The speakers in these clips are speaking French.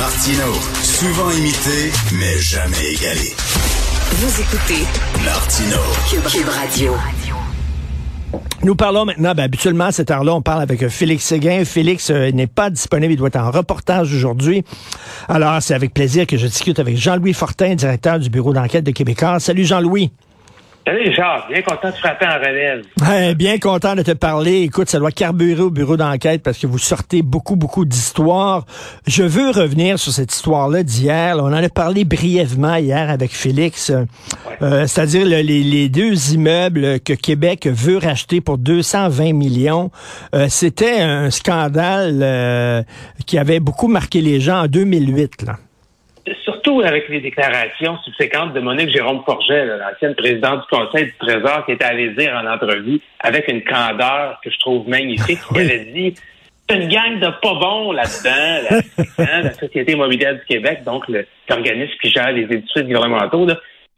Martino, souvent imité, mais jamais égalé. Vous écoutez Martino, Cube, Radio. Nous parlons maintenant, ben, habituellement à cette heure-là, on parle avec Félix Séguin. Félix euh, n'est pas disponible, il doit être en reportage aujourd'hui. Alors, c'est avec plaisir que je discute avec Jean-Louis Fortin, directeur du bureau d'enquête de Québécois. Salut Jean-Louis. Salut Richard, bien content de frapper en relève. Ouais, bien content de te parler. Écoute, ça doit carburer au bureau d'enquête parce que vous sortez beaucoup, beaucoup d'histoires. Je veux revenir sur cette histoire-là d'hier. On en a parlé brièvement hier avec Félix. Euh, C'est-à-dire le- les, les deux immeubles que Québec veut racheter pour 220 millions. Euh, C'était un scandale euh, qui avait beaucoup marqué les gens en 2008. Là. Surtout avec les déclarations subséquentes de Monique Jérôme Forget, l'ancienne présidente du Conseil du Trésor, qui était allée dire en entrevue avec une candeur que je trouve magnifique, qui avait dit c'est une gang de pas bons là-dedans, la, hein, la Société immobilière du Québec, donc l'organisme qui gère les édifices gouvernementaux.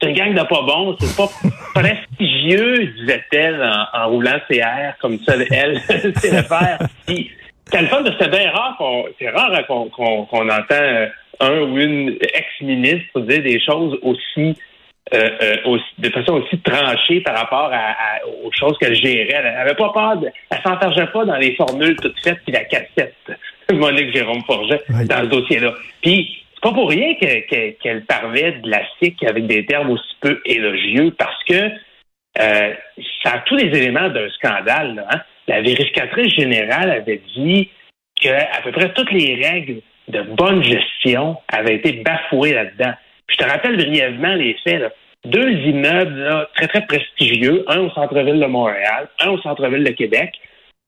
C'est une gang de pas bons, c'est pas prestigieux, disait-elle en, en roulant ses airs comme ça, elle, c'est le faire. C'est le fun de c'est bien rare qu'on, c'est rare hein, qu'on, qu'on entend euh, un ou une ex-ministre dire des choses aussi, euh, euh, aussi- de façon aussi tranchée par rapport à, à- aux choses qu'elle gérait. Elle avait pas peur, de, elle s'enfargeait pas dans les formules toutes faites puis la cassette. Monique Jérôme Forget Oui. dans ce dossier-là. Puis c'est pas pour rien que- que- qu'elle parlait de la SIC avec des termes aussi peu élogieux parce que euh, ça a tous les éléments d'un scandale. là, hein. La vérificatrice générale avait dit que à peu près toutes les règles de bonne gestion avaient été bafouées là-dedans. Je te rappelle brièvement les faits. Deux immeubles très, très prestigieux, un au centre-ville de Montréal, un au centre-ville de Québec,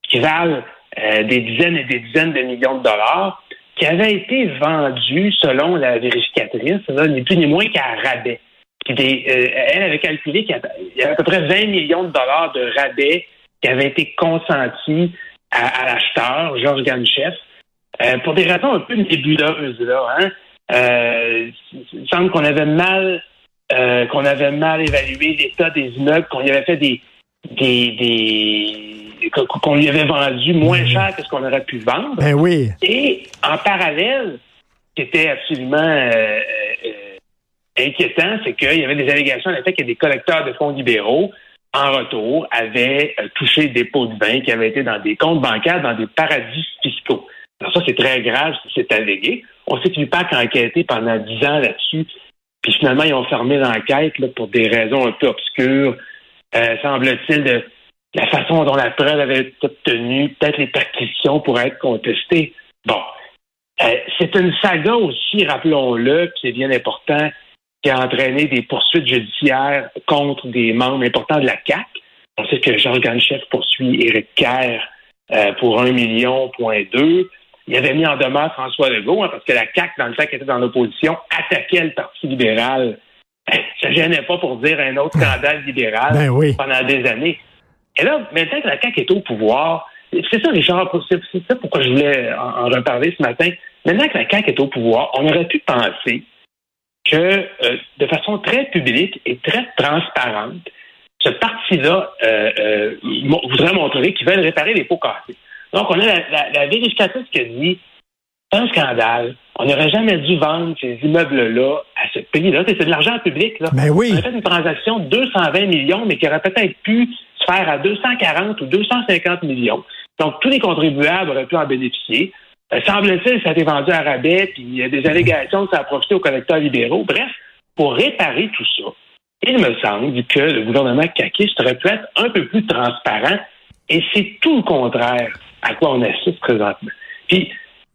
qui valent euh, des dizaines et des dizaines de millions de dollars, qui avaient été vendus, selon la vérificatrice, ni plus ni moins qu'à rabais. Euh, elle avait calculé qu'il y avait- il y avait à peu près 20 millions de dollars de rabais qui avaient été consentis à, à l'acheteur, Georges Ganchef, euh, pour des raisons un peu nébuleuses. Là, hein? Euh, il semble qu'on avait mal euh, qu'on avait mal évalué l'état des immeubles, qu'on y avait fait des des, des qu'on- lui avait vendu moins cher que ce qu'on aurait pu vendre. Ben oui. Et en parallèle, ce qui était absolument inquiétant, c'est qu'il y avait des allégations à l'effet que des collecteurs de fonds libéraux, en retour, avaient touché des pots de vin qui avaient été dans des comptes bancaires dans des paradis fiscaux. Ça, c'est très grave c'est allégué. On sait que l'UPAC a enquêté pendant dix ans là-dessus, puis finalement, ils ont fermé l'enquête pour des raisons un peu obscures, euh, semble-t-il, de la façon dont la preuve avait été obtenue, peut-être les perquisitions pourraient être contestées. Bon. Euh, c'est une saga aussi, rappelons-le, puis c'est bien important, qui a entraîné des poursuites judiciaires contre des membres importants de la CAC. On sait que Jean Ganchef poursuit Éric Kerr euh, pour un million, point deux. Il avait mis en demeure François Legault, hein, parce que la CAC, dans le temps qu'il était dans l'opposition, attaquait le Parti libéral. Ça gênait pas pour dire un autre scandale libéral Ben oui. pendant des années. Et là, maintenant que la CAQ est au pouvoir, c'est ça, Richard, c'est c'est ça pourquoi je voulais en, en reparler ce matin. Maintenant que la CAQ est au pouvoir, on aurait pu penser que, euh, de façon très publique et très transparente, ce parti-là euh, euh, voudrait montrer qu'ils veulent réparer les pots cassés. Donc, on a la, la, la vérificatrice qui a dit c'est un scandale. On n'aurait jamais dû vendre ces immeubles-là à ce pays-là. C'est de l'argent public. Là. Oui. On a fait une transaction de 220 millions, mais qui aurait peut-être pu se faire à 240 ou 250 millions. Donc, tous les contribuables auraient pu en bénéficier. Euh, Semble-t-il, ça a été vendu à rabais, puis il y a des allégations que ça a profité aux collecteurs libéraux. Bref, pour réparer tout ça, il me semble que le gouvernement caquiste aurait pu être un peu plus transparent, et c'est tout le contraire à quoi on assiste présentement. Puis,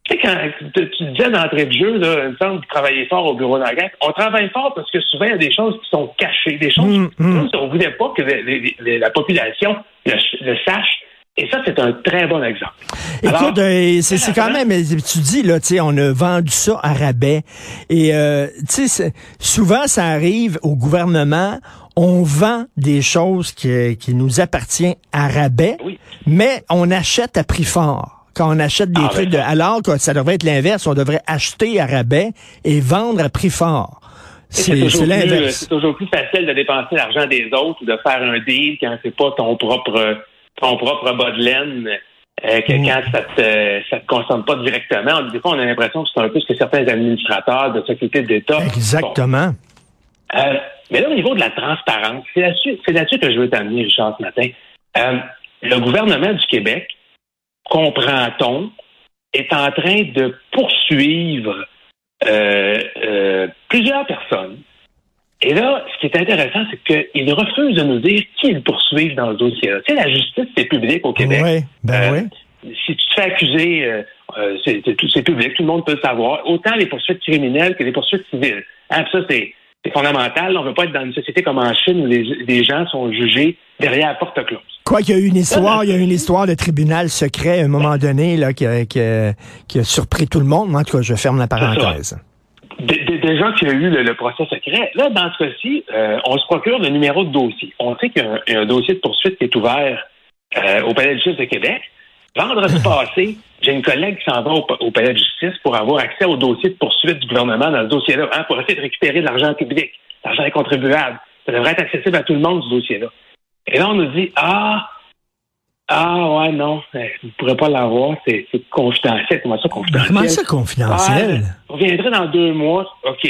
tu sais, quand tu disais d'entrée de jeu, là, il me semble travailler fort au bureau d'enquête. On travaille fort parce que souvent, il y a des choses qui sont cachées, des choses Mm, mm. on ne voulait pas que les- les- les- la population le, le sache. Et ça, c'est un très bon exemple. Écoute, euh, c'est quand même, tu dis, là, tu sais, on a vendu ça à rabais. Et, euh, tu sais, souvent, ça arrive au gouvernement, on vend des choses qui, qui nous appartiennent à rabais, Oui. mais on achète à prix fort. Quand on achète des Ah, trucs, ben, de, alors que ça devrait être l'inverse, on devrait acheter à rabais et vendre à prix fort. c'est l'inverse. c'est toujours plus facile de dépenser l'argent des autres ou de faire un deal quand c'est pas ton propre ton propre bas de laine euh, que quand ça te, ça te concerne pas directement. Des fois, on a l'impression que c'est un peu ce que certains administrateurs de sociétés d'État. Exactement. Euh, mais là, au niveau de la transparence, c'est là-dessus, c'est là-dessus que je veux t'amener, Richard, ce matin. Euh, le gouvernement du Québec, comprend-on, est en train de poursuivre plusieurs personnes. Et là, ce qui est intéressant, c'est qu'ils refusent de nous dire qui ils poursuivent dans le dossier. Tu sais, la justice, c'est public au Québec. Oui, ben oui si tu te fais accuser, euh, euh c'est public, tout le monde peut le savoir, autant les poursuites criminelles que les poursuites civiles. Hein, ça, c'est fondamental. On ne veut pas être dans une société comme en Chine où les, gens sont jugés derrière la porte close. Quoi qu'il y a eu une histoire, il y a une histoire de tribunal secret à un moment donné là, qui, a, qui, a, surpris tout le monde. En tout cas, je ferme la parenthèse. Des, gens qui ont eu le, procès secret. Là, dans ce cas-ci, euh, on se procure le numéro de dossier. On sait qu'il y a un, dossier de poursuite qui est ouvert euh, au Palais de justice de Québec. Vendredi passé, j'ai une collègue qui s'en va au, palais de justice pour avoir accès au dossier de poursuite du gouvernement dans ce dossier-là, hein, pour essayer de récupérer de l'argent public, l'argent des contribuables. Ça devrait être accessible à tout le monde, ce dossier-là. Et là, on nous dit, ah, ah ouais, non, eh, vous ne pourrez pas l'avoir, c'est confidentiel. Comment ça, confidentiel? Comment ça, confidentiel? Ah, on viendrait dans deux mois. OK,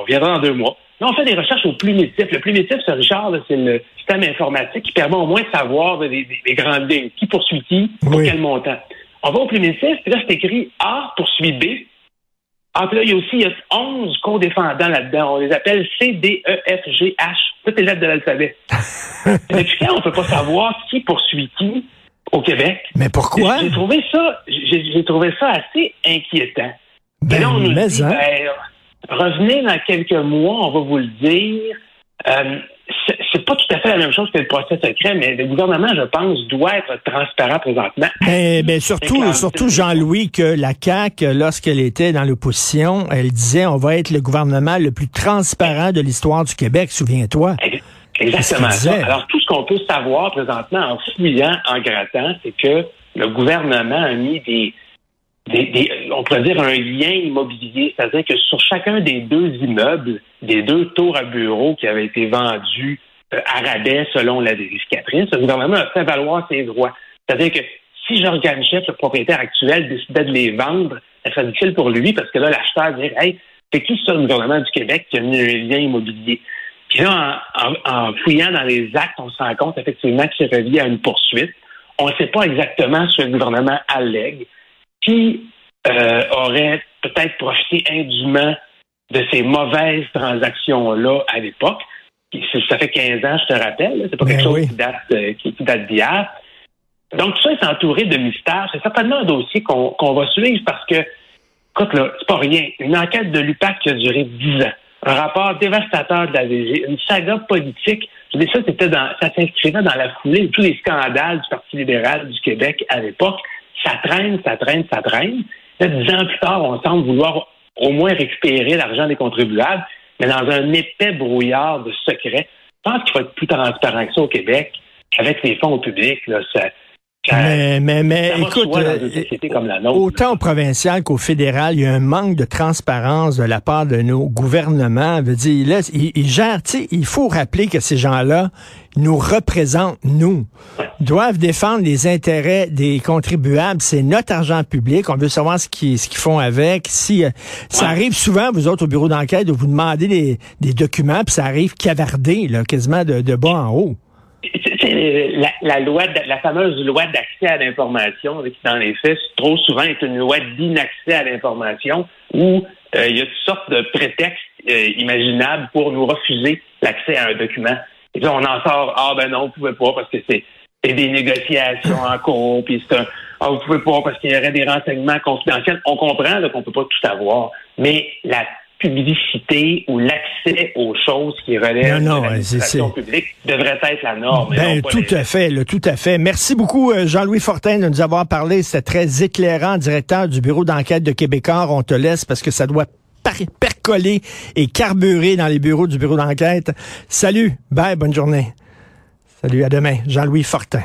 on viendra dans deux mois. Là, on fait des recherches au plumitif. Le plumitif, c'est Richard, c'est le système informatique qui permet au moins de savoir des, grandes lignes. Qui poursuit qui, pour quel montant? On va au plumitif, puis là, c'est écrit A poursuit B. Ah, puis là, il y a aussi il y a 11 co-défendants là-dedans. On les appelle C, D, E, F, G, H. Toutes les lettres de l'alphabet. Depuis quand on ne peut pas savoir qui poursuit qui au Québec? Mais pourquoi? J'ai trouvé ça, j'ai trouvé ça assez inquiétant. Ben, là, on nous dit, hein? ben, Revenez dans quelques mois, on va vous le dire. Euh, c'est pas tout à fait la même chose que le procès secret, mais le gouvernement, je pense, doit être transparent présentement. Mais, ben, surtout, surtout Jean-Louis, que la CAQ, lorsqu'elle était dans l'opposition, elle disait on va être le gouvernement le plus transparent de l'histoire du Québec, souviens-toi. Exactement ça. Alors, tout ce qu'on peut savoir présentement en fouillant, en grattant, c'est que le gouvernement a mis des, on pourrait dire un lien immobilier, c'est-à-dire que sur chacun des deux immeubles, des deux tours à bureaux qui avaient été vendus euh, à rabais selon la vérificatrice, le gouvernement a fait valoir ses droits. C'est-à-dire que si Jorgen Chef, le propriétaire actuel, décidait de les vendre, ça serait difficile pour lui parce que là, l'acheteur dirait Hey, c'est qui ça, le gouvernement du Québec qui a mis un lien immobilier? Puis là, en, fouillant dans les actes, on se rend compte effectivement que c'est relié à une poursuite. On ne sait pas exactement ce que le gouvernement allègue qui euh, aurait peut-être profité indûment de ces mauvaises transactions-là à l'époque. Ça fait 15 ans, je te rappelle. C'est pas quelque ben chose qui date, euh, qui, date d'hier. Donc, tout ça est entouré de mystères. C'est certainement un dossier qu'on va suivre parce que, écoute, là, c'est pas rien. Une enquête de l'UPAC qui a duré 10 ans. Un rapport dévastateur de la VG. Une saga politique. Je dis ça, c'était dans, ça s'inscrivait dans la foulée de tous les scandales du Parti libéral du Québec à l'époque ça traîne, ça traîne, ça traîne. Là, dix ans plus tard, on semble vouloir au moins récupérer l'argent des contribuables, mais dans un épais brouillard de secrets. Je pense qu'il faut être plus transparent que ça au Québec, avec les fonds au public. Là, ça, mais, mais, mais écoute, euh, autant au provincial qu'au fédéral, il y a un manque de transparence de la part de nos gouvernements. Veut dire, là, ils, gèrent, il faut rappeler que ces gens-là nous représentent, nous, doivent défendre les intérêts des contribuables. C'est notre argent public. On veut savoir ce qu'ils ce qu'ils font avec. Si euh, ça arrive souvent, vous autres au bureau d'enquête, de vous demander des, des documents, puis ça arrive cavardé, là, quasiment de, de bas en haut la, la, loi, la fameuse loi d'accès à l'information, qui dans les faits, trop souvent est une loi d'inaccès à l'information où euh, il y a toutes sortes de prétextes euh, imaginables pour nous refuser l'accès à un document. Et puis on en sort, ah ben non, vous pouvez pas parce que c'est des négociations en cours, puis c'est un, ah vous pouvez pas parce qu'il y aurait des renseignements confidentiels. On comprend qu'on peut pas tout avoir, mais la publicité ou l'accès aux choses qui relèvent de l'administration publique devrait être la norme. Ben, tout à fait, le, tout à fait. Merci beaucoup, euh, Jean-Louis Fortin, de nous avoir parlé. C'est très éclairant, directeur du bureau d'enquête de Québécois. On te laisse parce que ça doit percoler et carburer dans les bureaux du bureau d'enquête. Salut, bye, bonne journée. Salut, à demain. Jean-Louis Fortin.